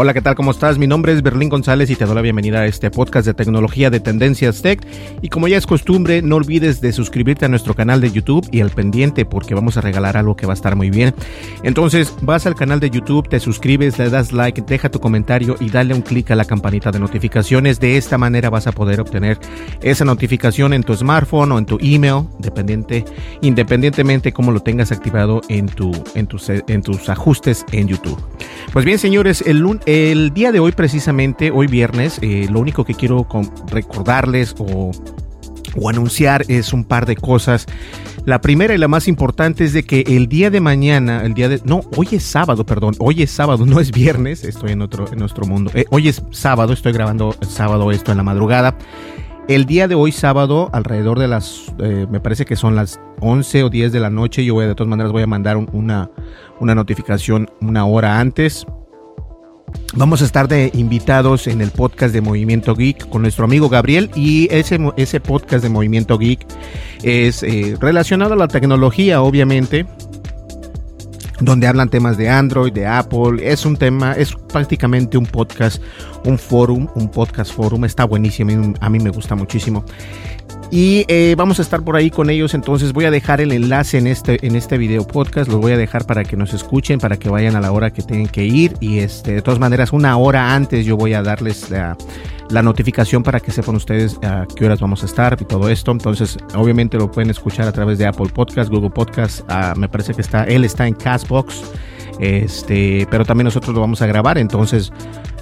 Hola, ¿qué tal? ¿Cómo estás? Mi nombre es Berlín González y te doy la bienvenida a este podcast de tecnología de Tendencias Tech. Y como ya es costumbre, no olvides de suscribirte a nuestro canal de YouTube y al pendiente porque vamos a regalar algo que va a estar muy bien. Entonces, vas al canal de YouTube, te suscribes, le das like, deja tu comentario y dale un clic a la campanita de notificaciones. De esta manera vas a poder obtener esa notificación en tu smartphone o en tu email, dependiente, independientemente cómo lo tengas activado en, tu, en, tus, en tus ajustes en YouTube. Pues bien, señores, el lunes el día de hoy, precisamente, hoy viernes, eh, lo único que quiero recordarles o, anunciar es un par de cosas. La primera y la más importante es de que el día de mañana, el día de... No, hoy es sábado, perdón. Hoy es sábado, no es viernes. Estoy en, otro, en nuestro mundo. Eh, hoy es sábado, estoy grabando sábado esto en la madrugada. El día de hoy, sábado, alrededor de las... Eh, me parece que son las 11 o 10 de la noche. Yo voy, de todas maneras voy a mandar una, una notificación una hora antes Vamos a estar de invitados en el podcast de Movimiento Geek con nuestro amigo Gabriel y ese, ese podcast de Movimiento Geek es eh, relacionado a la tecnología, obviamente, donde hablan temas de Android, de Apple. Es un tema, es prácticamente un podcast, un forum, un podcast forum. Está buenísimo, a mí me gusta muchísimo. Y eh, vamos a estar por ahí con ellos, entonces voy a dejar el enlace en este, en este video podcast, los voy a dejar para que nos escuchen, para que vayan a la hora que tienen que ir. Y este, de todas maneras una hora antes yo voy a darles la, notificación para que sepan ustedes a qué horas vamos a estar y todo esto. Entonces obviamente lo pueden escuchar a través de Apple Podcast, Google Podcast, ah, me parece que está, él está en Castbox, este, pero también nosotros lo vamos a grabar, entonces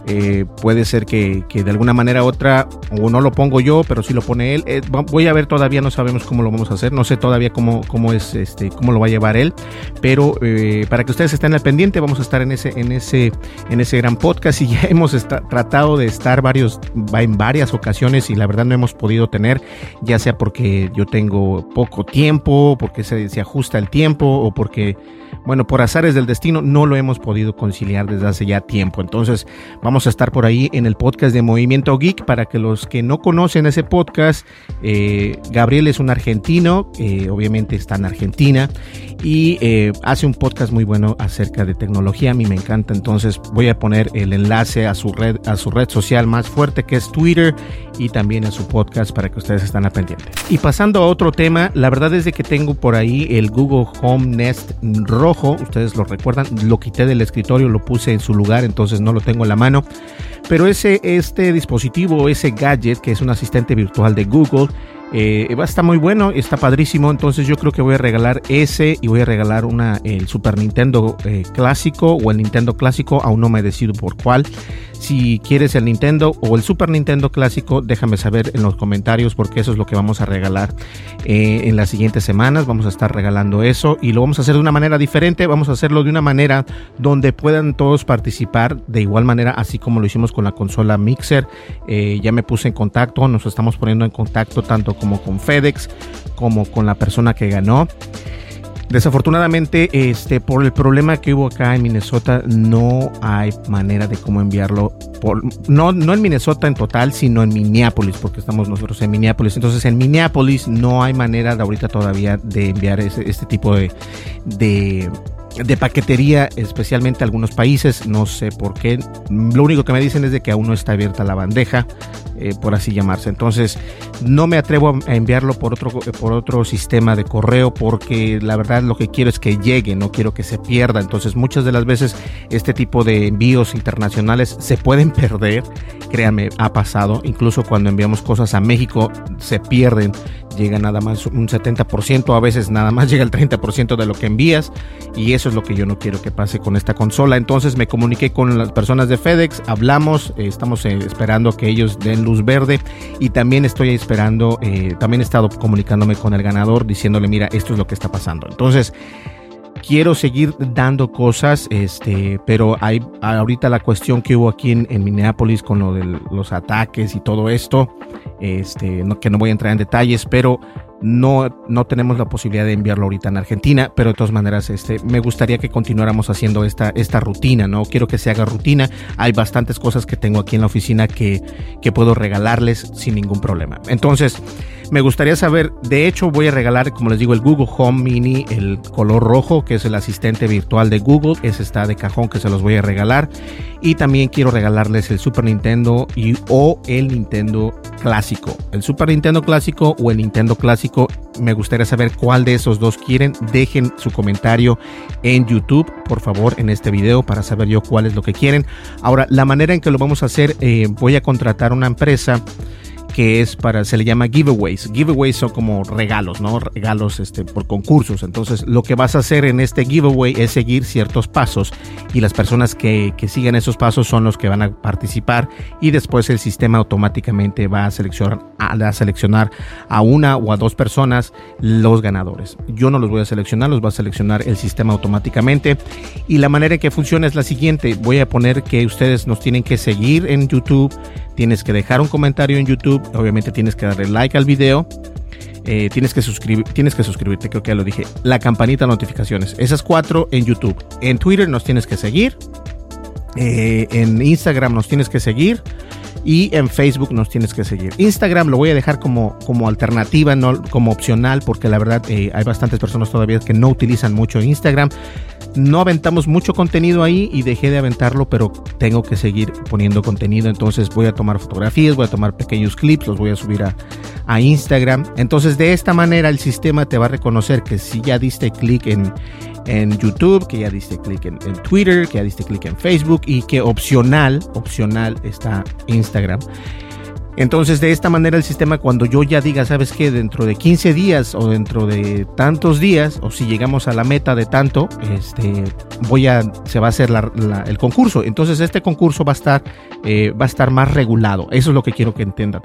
eh, puede ser que, de alguna manera u otra, o no lo pongo yo, pero si lo pone él. Eh, voy a ver, todavía no sabemos cómo lo vamos a hacer, no sé todavía cómo, cómo es este, cómo lo va a llevar él, pero eh, para que ustedes estén al pendiente, vamos a estar en ese, en ese, en ese gran podcast y ya hemos tratado de estar varios, en varias ocasiones y la verdad no hemos podido tener, ya sea porque yo tengo poco tiempo, porque se, se ajusta el tiempo o porque bueno, por azares del destino no lo hemos podido conciliar desde hace ya tiempo. Entonces vamos a estar por ahí en el podcast de Movimiento Geek para que los que no conocen ese podcast, eh, Gabriel es un argentino, eh, obviamente está en Argentina y eh, hace un podcast muy bueno acerca de tecnología. A mí me encanta, entonces voy a poner el enlace a su red, a su red social más fuerte que es Twitter y también a su podcast para que ustedes estén a pendiente. Y pasando a otro tema, la verdad es de que tengo por ahí el Google Home Nest rojo ustedes lo recuerdan, lo quité del escritorio, lo puse en su lugar, entonces no lo tengo en la mano. Pero ese, este dispositivo, ese gadget, que es un asistente virtual de Google, eh, muy bueno, está padrísimo. Entonces yo creo que voy a regalar ese y voy a regalar una el Super Nintendo eh, clásico o el Nintendo clásico, aún no me decido por cuál. Si quieres el Nintendo o el Super Nintendo clásico, déjame saber en los comentarios porque eso es lo que vamos a regalar eh, en las siguientes semanas. Vamos a estar regalando eso y lo vamos a hacer de una manera diferente. Vamos a hacerlo de una manera donde puedan todos participar de igual manera, así como lo hicimos con la consola Mixer. Eh, ya me puse en contacto, nos estamos poniendo en contacto tanto como con FedEx como con la persona que ganó. Desafortunadamente, este, por el problema que hubo acá en Minnesota, no hay manera de cómo enviarlo. Por, no, no en Minnesota en total, sino en Minneapolis, porque estamos nosotros en Minneapolis. Entonces, en Minneapolis no hay manera de ahorita todavía de enviar este tipo de, de de paquetería, especialmente algunos países, no sé por qué. Lo único que me dicen es de que aún no está abierta la bandeja, eh, por así llamarse. Entonces, no me atrevo a enviarlo por otro, por otro sistema de correo porque la verdad lo que quiero es que llegue, no quiero que se pierda. Entonces, muchas de las veces este tipo de envíos internacionales se pueden perder. Créanme, ha pasado. Incluso cuando enviamos cosas a México, se pierden llega nada más un 70%, a veces nada más llega el 30% de lo que envías y eso es lo que yo no quiero que pase con esta consola. Entonces me comuniqué con las personas de FedEx, hablamos, eh, estamos eh, esperando que ellos den luz verde y también estoy esperando, eh, también he estado comunicándome con el ganador diciéndole, mira, esto es lo que está pasando. Entonces, quiero seguir dando cosas, este, pero hay ahorita la cuestión que hubo aquí en, Minneapolis con lo de los ataques y todo esto, este, que no voy a entrar en detalles, pero no, no tenemos la posibilidad de enviarlo ahorita en Argentina, pero de todas maneras, este, me gustaría que continuáramos haciendo esta, esta rutina, ¿no? Quiero que se haga rutina. Hay bastantes cosas que tengo aquí en la oficina que, que puedo regalarles sin ningún problema. Entonces, me gustaría saber, de hecho voy a regalar, como les digo, el Google Home Mini, el color rojo, que es el asistente virtual de Google, ese está de cajón que se los voy a regalar. Y también quiero regalarles el Super Nintendo y, o el Nintendo clásico. El Super Nintendo clásico o el Nintendo clásico, me gustaría saber cuál de esos dos quieren. Dejen su comentario en YouTube, por favor, en este video para saber yo cuál es lo que quieren. Ahora, la manera en que lo vamos a hacer, eh, voy a contratar una empresa que es para, se le llama giveaways. Giveaways son como regalos, ¿no? Regalos este, por concursos. Entonces, lo que vas a hacer en este giveaway es seguir ciertos pasos y las personas que, que esos pasos son los que van a participar y después el sistema automáticamente va a seleccionar, a, seleccionar a una o a dos personas los ganadores. Yo no los voy a seleccionar, los va a seleccionar el sistema automáticamente y la manera en que funciona es la siguiente. Voy a poner que ustedes nos tienen que seguir en YouTube tienes que dejar un comentario en YouTube, obviamente tienes que darle like al video. Eh, tienes, que suscribir, tienes que suscribirte, creo que ya lo dije. La campanita de notificaciones. Esas cuatro en YouTube. En Twitter nos tienes que seguir. Eh, en Instagram nos tienes que seguir. Y en Facebook nos tienes que seguir. Instagram lo voy a dejar como, como alternativa, no como opcional, porque la verdad eh, hay bastantes personas todavía que no utilizan mucho Instagram no aventamos mucho contenido ahí y dejé de aventarlo, pero tengo que seguir poniendo contenido. Entonces voy a tomar fotografías, voy a tomar pequeños clips, los voy a subir a, Instagram. Entonces de esta manera el sistema te va a reconocer que si ya diste clic en, en YouTube, que ya diste clic en, en, Twitter, que ya diste clic en Facebook y que opcional, opcional está Instagram. Entonces, de esta manera el sistema, cuando yo ya diga, sabes que dentro de 15 días o dentro de tantos días, o si llegamos a la meta de tanto, este, voy a, se va a hacer el concurso. Entonces, este concurso va a estar, eh, va a estar más regulado. Eso es lo que quiero que entiendan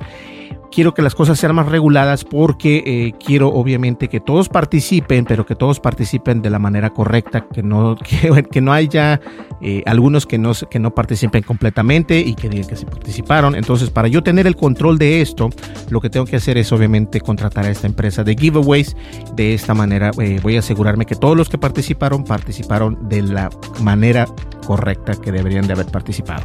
quiero que las cosas sean más reguladas porque eh, quiero obviamente que todos participen, pero que todos participen de la manera correcta, que no, que, no haya eh, algunos que no, que no participen completamente y que digan que sí participaron. Entonces, para yo tener el control de esto, lo que tengo que hacer es obviamente contratar a esta empresa de giveaways. De esta manera eh, voy a asegurarme que todos los que participaron participaron de la manera correcta que deberían de haber participado.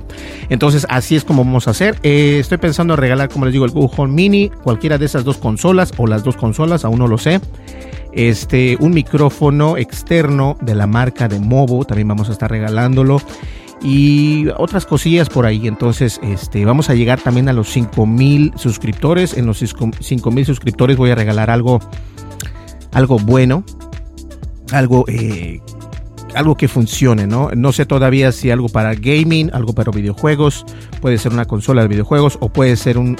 Entonces, así es como vamos a hacer. Eh, estoy pensando en regalar, como les digo, el Google Home Mini, cualquiera de esas dos consolas o las dos consolas, aún no lo sé. Este, un micrófono externo de la marca de Movo, también vamos a estar regalándolo y otras cosillas por ahí. Entonces, este, vamos a llegar también a los 5000 suscriptores. En los 5000 suscriptores voy a regalar algo, algo bueno, algo eh, algo que funcione, ¿no? No sé todavía si algo para gaming, algo para videojuegos, puede ser una consola de videojuegos o puede ser un,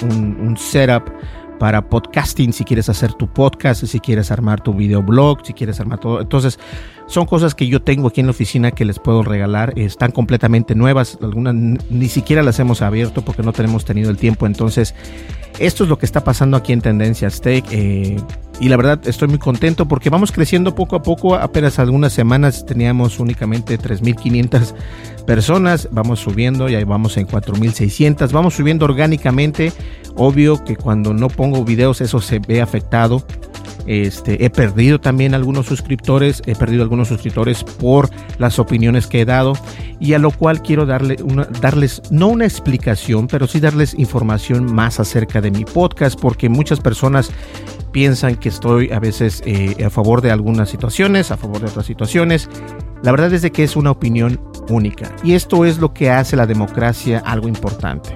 setup para podcasting, si quieres hacer tu podcast, si quieres armar tu videoblog, si quieres armar todo. Entonces, son cosas que yo tengo aquí en la oficina que les puedo regalar. Están completamente nuevas. Algunas ni siquiera las hemos abierto porque no tenemos tenido el tiempo. Entonces, esto es lo que está pasando aquí en Tendencias Tech. Eh, y la verdad estoy muy contento porque vamos creciendo poco a poco. Apenas algunas semanas teníamos únicamente 3.500 personas. Vamos subiendo, ya vamos en 4.600. Vamos subiendo orgánicamente. Obvio que cuando no pongo videos eso se ve afectado. Este, he perdido también algunos suscriptores, he perdido algunos suscriptores por las opiniones que he dado y a lo cual quiero darle una, darles no una explicación, pero sí darles información más acerca de mi podcast porque muchas personas piensan que estoy a veces eh, a favor de algunas situaciones, a favor de otras situaciones. La verdad es de que es una opinión única y esto es lo que hace la democracia algo importante.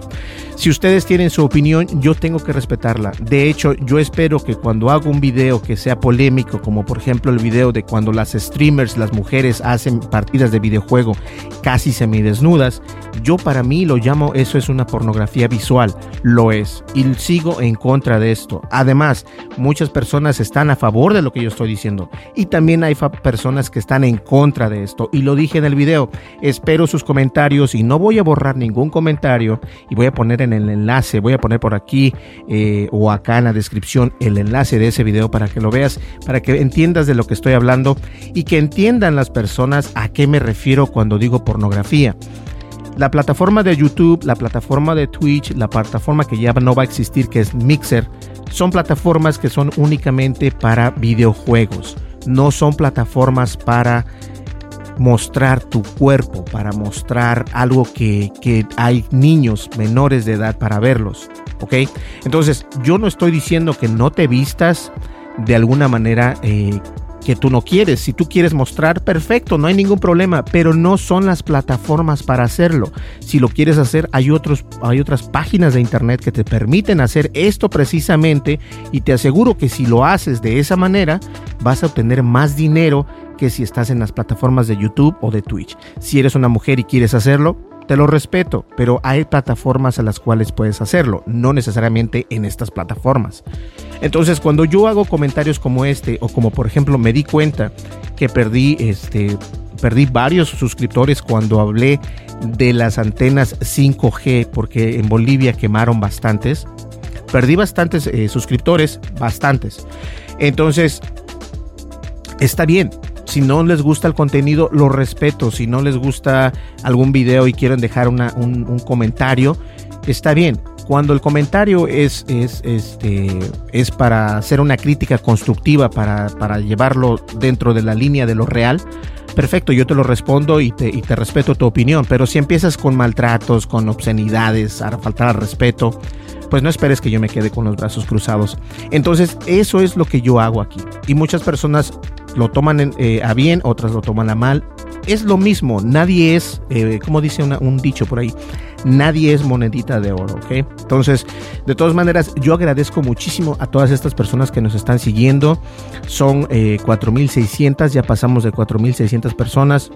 Si ustedes tienen su opinión, yo tengo que respetarla. De hecho, yo espero que cuando hago un video que sea polémico, como por ejemplo el video de cuando las streamers, las mujeres hacen partidas de videojuego casi semidesnudas, yo para mí lo llamo eso es una pornografía visual. Lo es. Y sigo en contra de esto. Además, muchas personas están a favor de lo que yo estoy diciendo. Y también hay personas que están en contra de esto. Y lo dije en el video. Espero sus comentarios y no voy a borrar ningún comentario y voy a poner en el enlace. Voy a poner por aquí eh, o acá en la descripción el enlace de ese video para que lo veas, para que entiendas de lo que estoy hablando y que entiendan las personas a qué me refiero cuando digo pornografía. La plataforma de YouTube, la plataforma de Twitch, la plataforma que ya no va a existir, que es Mixer, son plataformas que son únicamente para videojuegos. No son plataformas para mostrar tu cuerpo, para mostrar algo que, hay niños menores de edad para verlos. ¿Ok? Entonces, yo no estoy diciendo que no te vistas de alguna manera eh, que tú no quieres. Si tú quieres mostrar, perfecto, no hay ningún problema, pero no son las plataformas para hacerlo. Si lo quieres hacer, hay, otros, hay otras páginas de internet que te permiten hacer esto precisamente y te aseguro que si lo haces de esa manera, vas a obtener más dinero que si estás en las plataformas de YouTube o de Twitch. Si eres una mujer y quieres hacerlo, te lo respeto, pero hay plataformas a las cuales puedes hacerlo, no necesariamente en estas plataformas. Entonces, cuando yo hago comentarios como este, o como por ejemplo me di cuenta que perdí este perdí varios suscriptores cuando hablé de las antenas 5G, porque en Bolivia quemaron bastantes. Perdí bastantes eh, suscriptores, bastantes. Entonces, está bien, si no les gusta el contenido, lo respeto. Si no les gusta algún video y quieren dejar un, comentario, está bien. Cuando el comentario es, es, este, es para hacer una crítica constructiva, para, para llevarlo dentro de la línea de lo real, perfecto, yo te lo respondo y te, y te respeto tu opinión. Pero si empiezas con maltratos, con obscenidades, a faltar al respeto, pues no esperes que yo me quede con los brazos cruzados. Entonces, eso es lo que yo hago aquí. Y muchas personas lo toman eh, a bien, otras lo toman a mal. Es lo mismo, nadie es, eh, como dice un dicho por ahí, nadie es monedita de oro, ¿ok? Entonces, de todas maneras, yo agradezco muchísimo a todas estas personas que nos están siguiendo. Son eh, 4.600, ya pasamos de 4.600 personas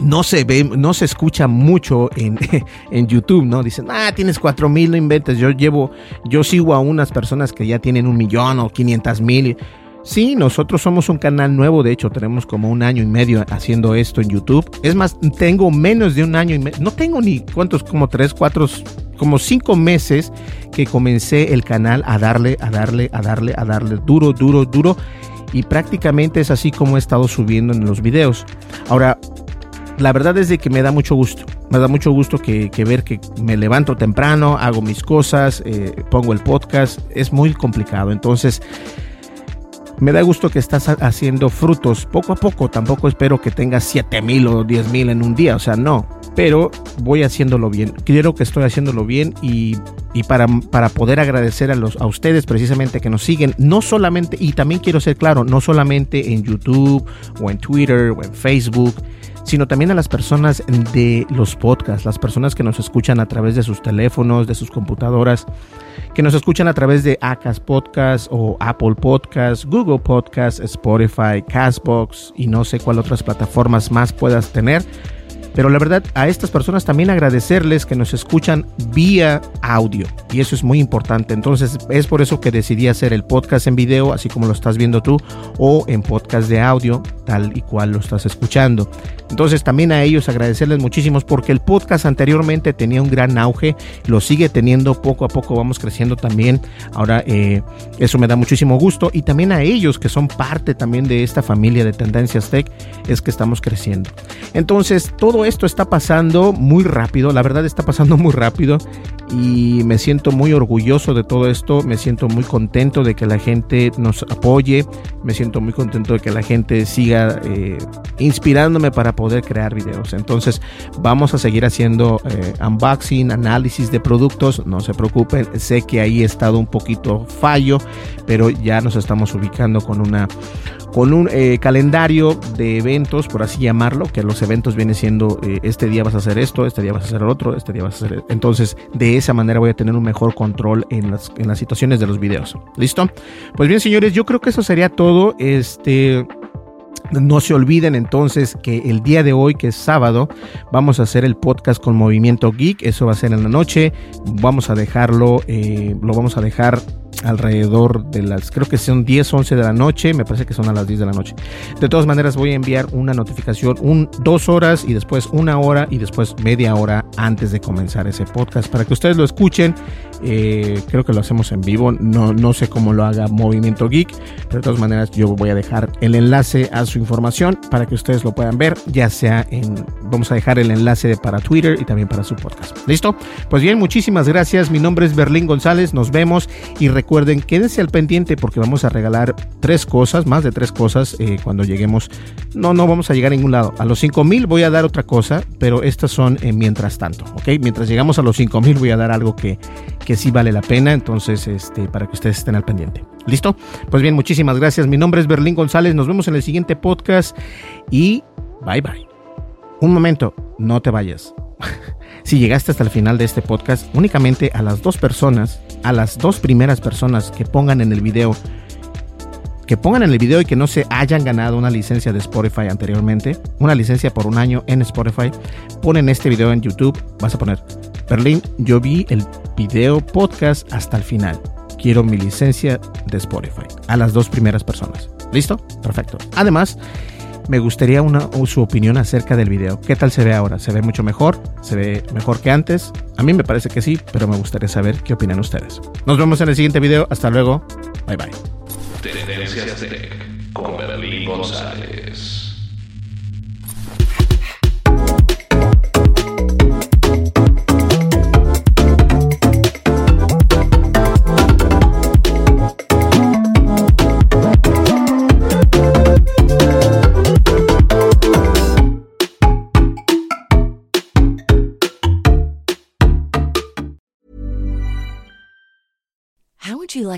no se ve, no se escucha mucho en, en YouTube, ¿no? Dicen, ah, tienes cuatro mil, no inventes. Yo llevo, yo sigo a unas personas que ya tienen un millón o 500 mil. Sí, nosotros somos un canal nuevo, de hecho tenemos como un año y medio haciendo esto en YouTube. Es más, tengo menos de un año y medio, no tengo ni cuántos, como tres, cuatro, como cinco meses que comencé el canal a darle, a darle, a darle, a darle duro, duro, duro. Y prácticamente es así como he estado subiendo en los videos. Ahora, la verdad es de que me da mucho gusto. Me da mucho gusto que, ver que me levanto temprano, hago mis cosas, eh, pongo el podcast. Es muy complicado. Entonces, me da gusto que estás haciendo frutos poco a poco. Tampoco espero que tengas 7 mil o 10 mil en un día. O sea, no. Pero voy haciéndolo bien. Quiero que estoy haciéndolo bien y, para, para, poder agradecer a, los, a ustedes precisamente que nos siguen. No solamente, y también quiero ser claro, no solamente en YouTube o en Twitter o en Facebook sino también a las personas de los podcasts, las personas que nos escuchan a través de sus teléfonos, de sus computadoras, que nos escuchan a través de Acas Podcast o Apple Podcast, Google Podcast, Spotify, Castbox y no sé cuál otras plataformas más puedas tener. Pero la verdad, a estas personas también agradecerles que nos escuchan vía audio. Y eso es muy importante. Entonces, es por eso que decidí hacer el podcast en video, así como lo estás viendo tú, o en podcast de audio, tal y cual lo estás escuchando. Entonces, también a ellos agradecerles muchísimos porque el podcast anteriormente tenía un gran auge, lo sigue teniendo poco a poco, vamos creciendo también. Ahora, eh, eso me da muchísimo gusto. Y también a ellos que son parte también de esta familia de Tendencias Tech, es que estamos creciendo. Entonces, todo esto está pasando muy rápido, la verdad está pasando muy rápido y me siento muy orgulloso de todo esto, me siento muy contento de que la gente nos apoye, me siento muy contento de que la gente siga eh, inspirándome para poder crear videos. Entonces vamos a seguir haciendo eh, unboxing, análisis de productos, no se preocupen, sé que ahí he estado un poquito fallo, pero ya nos estamos ubicando con una con un eh, calendario de eventos, por así llamarlo, que los eventos vienen siendo este día vas a hacer esto, este día vas a hacer otro, este día vas a hacer... Entonces, de esa manera voy a tener un mejor control en las, en las situaciones de los videos. ¿Listo? Pues bien, señores, yo creo que eso sería todo. Este. No se olviden entonces que el día de hoy, que es sábado, vamos a hacer el podcast con Movimiento Geek. Eso va a ser en la noche. Vamos a dejarlo, eh, lo vamos a dejar alrededor de las, creo que son 10, 11 de la noche, me parece que son a las 10 de la noche. De todas maneras voy a enviar una notificación, un, dos horas y después una hora y después media hora antes de comenzar ese podcast para que ustedes lo escuchen. Eh, creo que lo hacemos en vivo, no, no sé cómo lo haga Movimiento Geek, pero de todas maneras yo voy a dejar el enlace a su información para que ustedes lo puedan ver, ya sea en, vamos a dejar el enlace para Twitter y también para su podcast. ¿Listo? Pues bien, muchísimas gracias. Mi nombre es Berlín González, nos vemos y recuerden, quédense al pendiente porque vamos a regalar tres cosas, más de tres cosas eh, cuando lleguemos. No, no vamos a llegar a ningún lado. A los 5000 voy a dar otra cosa, pero estas son mientras tanto, ¿ok? Mientras llegamos a los 5000 voy a dar algo que, que sí vale la pena, entonces, este, para que ustedes estén al pendiente. ¿Listo? Pues bien, muchísimas gracias. Mi nombre es Berlín González. Nos vemos en el siguiente podcast y bye bye. Un momento, no te vayas. si llegaste hasta el final de este podcast, únicamente a las dos personas a las dos primeras personas que pongan en el video que pongan en el video y que no se hayan ganado una licencia de Spotify anteriormente, una licencia por un año en Spotify, ponen este video en YouTube, vas a poner, Berlín, yo vi el video podcast hasta el final, quiero mi licencia de Spotify, a las dos primeras personas. ¿Listo? Perfecto. Además, me gustaría una, su opinión acerca del video. ¿Qué tal se ve ahora? ¿Se ve mucho mejor? ¿Se ve mejor que antes? A mí me parece que sí, pero me gustaría saber qué opinan ustedes. Nos vemos en el siguiente video. Hasta luego. Bye bye. Tendencias con Berlín González.